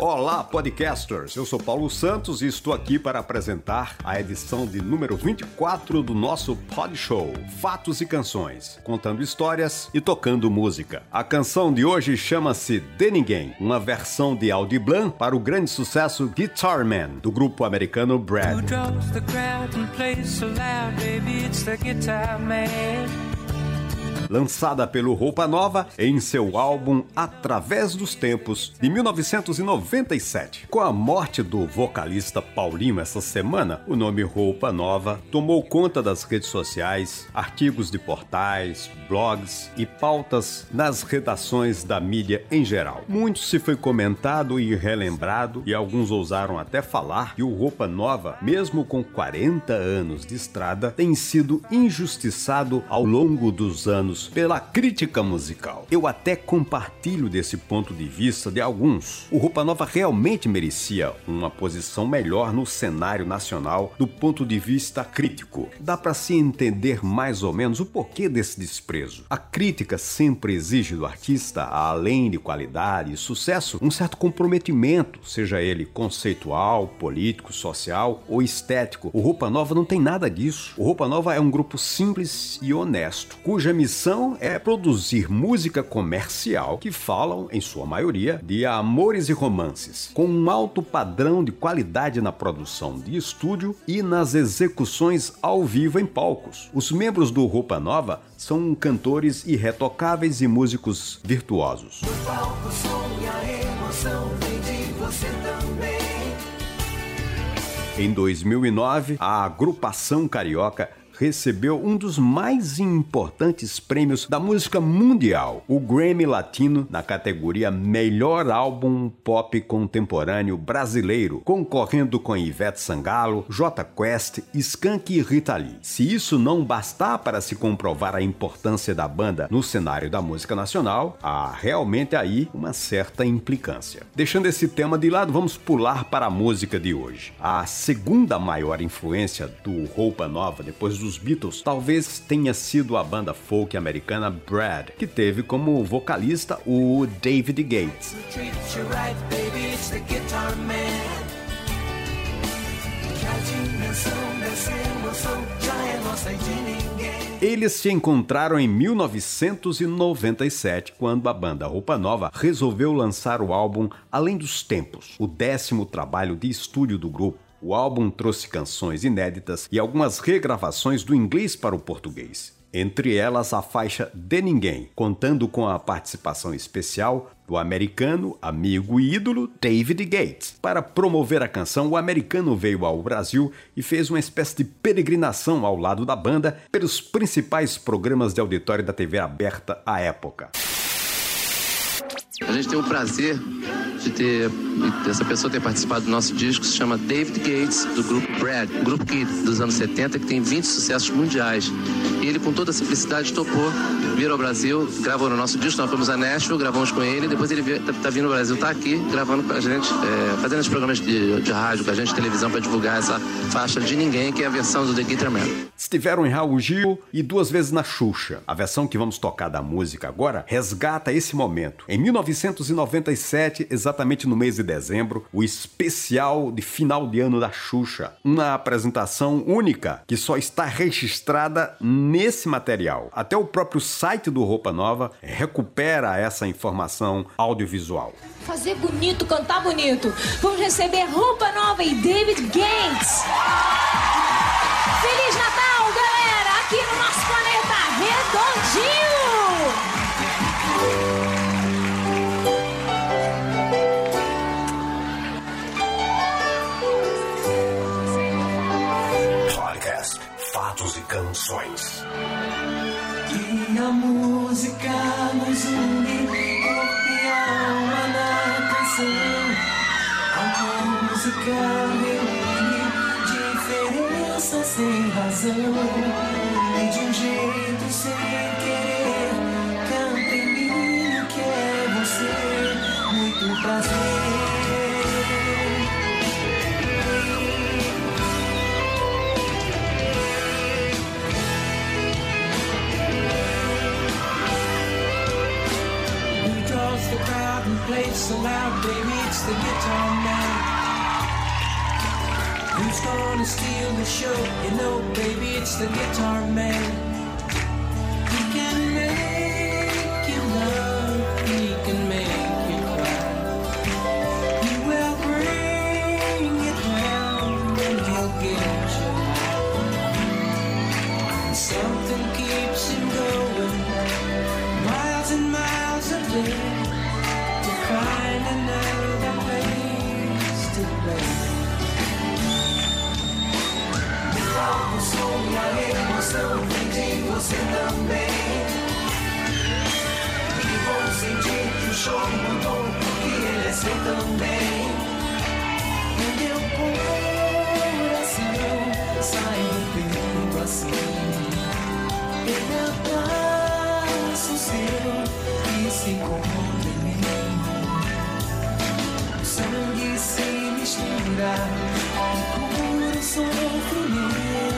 Olá, podcasters! Eu sou Paulo Santos e estou aqui para apresentar a edição de número 24 do nosso Pod Show Fatos e Canções, contando histórias e tocando música. A canção de hoje chama-se De Ninguém, uma versão de Audiblan para o grande sucesso Guitar Man, do grupo americano Brad. Lançada pelo Roupa Nova em seu álbum Através dos Tempos, de 1997. Com a morte do vocalista Paulinho essa semana, o nome Roupa Nova tomou conta das redes sociais, artigos de portais, blogs e pautas nas redações da mídia em geral. Muito se foi comentado e relembrado, e alguns ousaram até falar que o Roupa Nova, mesmo com 40 anos de estrada, tem sido injustiçado ao longo dos anos pela crítica musical. Eu até compartilho desse ponto de vista de alguns. O Roupa Nova realmente merecia uma posição melhor no cenário nacional do ponto de vista crítico. Dá para se entender mais ou menos o porquê desse desprezo. A crítica sempre exige do artista, além de qualidade e sucesso, um certo comprometimento, seja ele conceitual, político, social ou estético. O Roupa Nova não tem nada disso. O Roupa Nova é um grupo simples e honesto, cuja missão é produzir música comercial que falam, em sua maioria, de amores e romances, com um alto padrão de qualidade na produção de estúdio e nas execuções ao vivo em palcos. Os membros do Roupa Nova são cantores irretocáveis e músicos virtuosos. palco, emoção, vem de você também. Em 2009, a agrupação carioca recebeu um dos mais importantes prêmios da música mundial, o Grammy Latino, na categoria Melhor Álbum Pop Contemporâneo Brasileiro, concorrendo com Ivete Sangalo, J Quest, Skank e Rita Lee. Se isso não bastar para se comprovar a importância da banda no cenário da música nacional, há realmente aí uma certa implicância. Deixando esse tema de lado, vamos pular para a música de hoje. A segunda maior influência do Roupa Nova, depois do dos Beatles talvez tenha sido a banda folk americana Brad, que teve como vocalista o David Gates. Eles se encontraram em 1997, quando a banda Roupa Nova resolveu lançar o álbum Além dos Tempos, o décimo trabalho de estúdio do grupo. O álbum trouxe canções inéditas e algumas regravações do inglês para o português. Entre elas, a faixa De Ninguém, contando com a participação especial do americano, amigo e ídolo David Gates. Para promover a canção, o americano veio ao Brasil e fez uma espécie de peregrinação ao lado da banda pelos principais programas de auditório da TV aberta à época. A gente tem o prazer de ter essa pessoa ter participado do nosso disco, se chama David Gates, do grupo Brad, um grupo que, dos anos 70 que tem 20 sucessos mundiais. E ele, com toda a simplicidade, topou vir ao Brasil, gravou no nosso disco, nós fomos a Nashville, gravamos com ele, depois ele está tá vindo ao Brasil, está aqui gravando com a gente, é, fazendo os programas de, de rádio com a gente, televisão, para divulgar essa faixa de Ninguém, que é a versão do The Guitar Man. Estiveram em Raul Gil e duas vezes na Xuxa. A versão que vamos tocar da música agora resgata esse momento. Em 1997, exatamente no mês de dezembro, o especial de final de ano da Xuxa. Uma apresentação única que só está registrada nesse material. Até o próprio site do Roupa Nova recupera essa informação audiovisual. Fazer bonito, cantar bonito. Vamos receber Roupa Nova e David Gates. Feliz Natal, galera, aqui no nosso planeta redondinho. Fatos e Canções. E a música nos une, corpo e alma na canção. A música reúne diferença sem razão. E de um jeito sem querer, canta em mim que é você. Muito prazer. Plays so loud, baby, it's the guitar man. Who's gonna steal the show? You know, baby, it's the guitar man. He can make emoção, entendi você também. Que bom sentir que o show mudou, que ele é seu também. E meu coração sai do peito assim. Ele abraça o seu e se encontra em mim. O sangue se mistura e cura o sofrimento.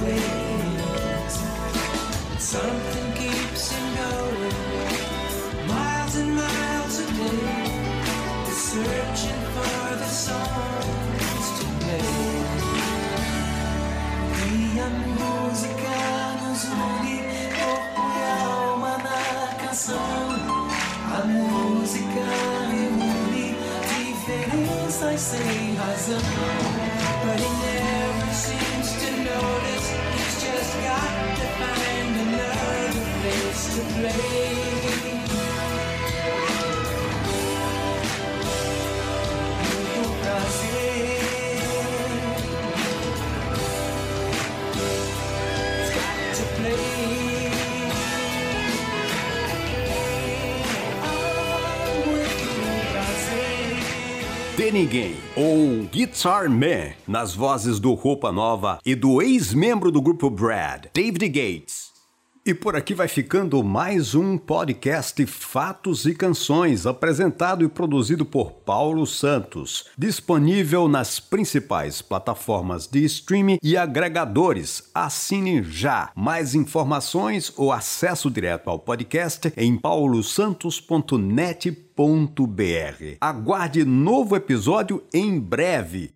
take his place. Something keeps him going miles and miles a. E música nos une, corpo e alma na canção. A música diferenças sem razão. But he never seems to notice, he's just got to find another place to play. De Ninguém, ou Guitar Man, nas vozes do Roupa Nova e do ex-membro do grupo Brad, David Gates. E por aqui vai ficando mais um podcast Fatos e Canções, apresentado e produzido por Paulo Santos, disponível nas principais plataformas de streaming e agregadores. Assine já. Mais informações ou acesso direto ao podcast em paulosantos.net.br. Aguarde novo episódio em breve.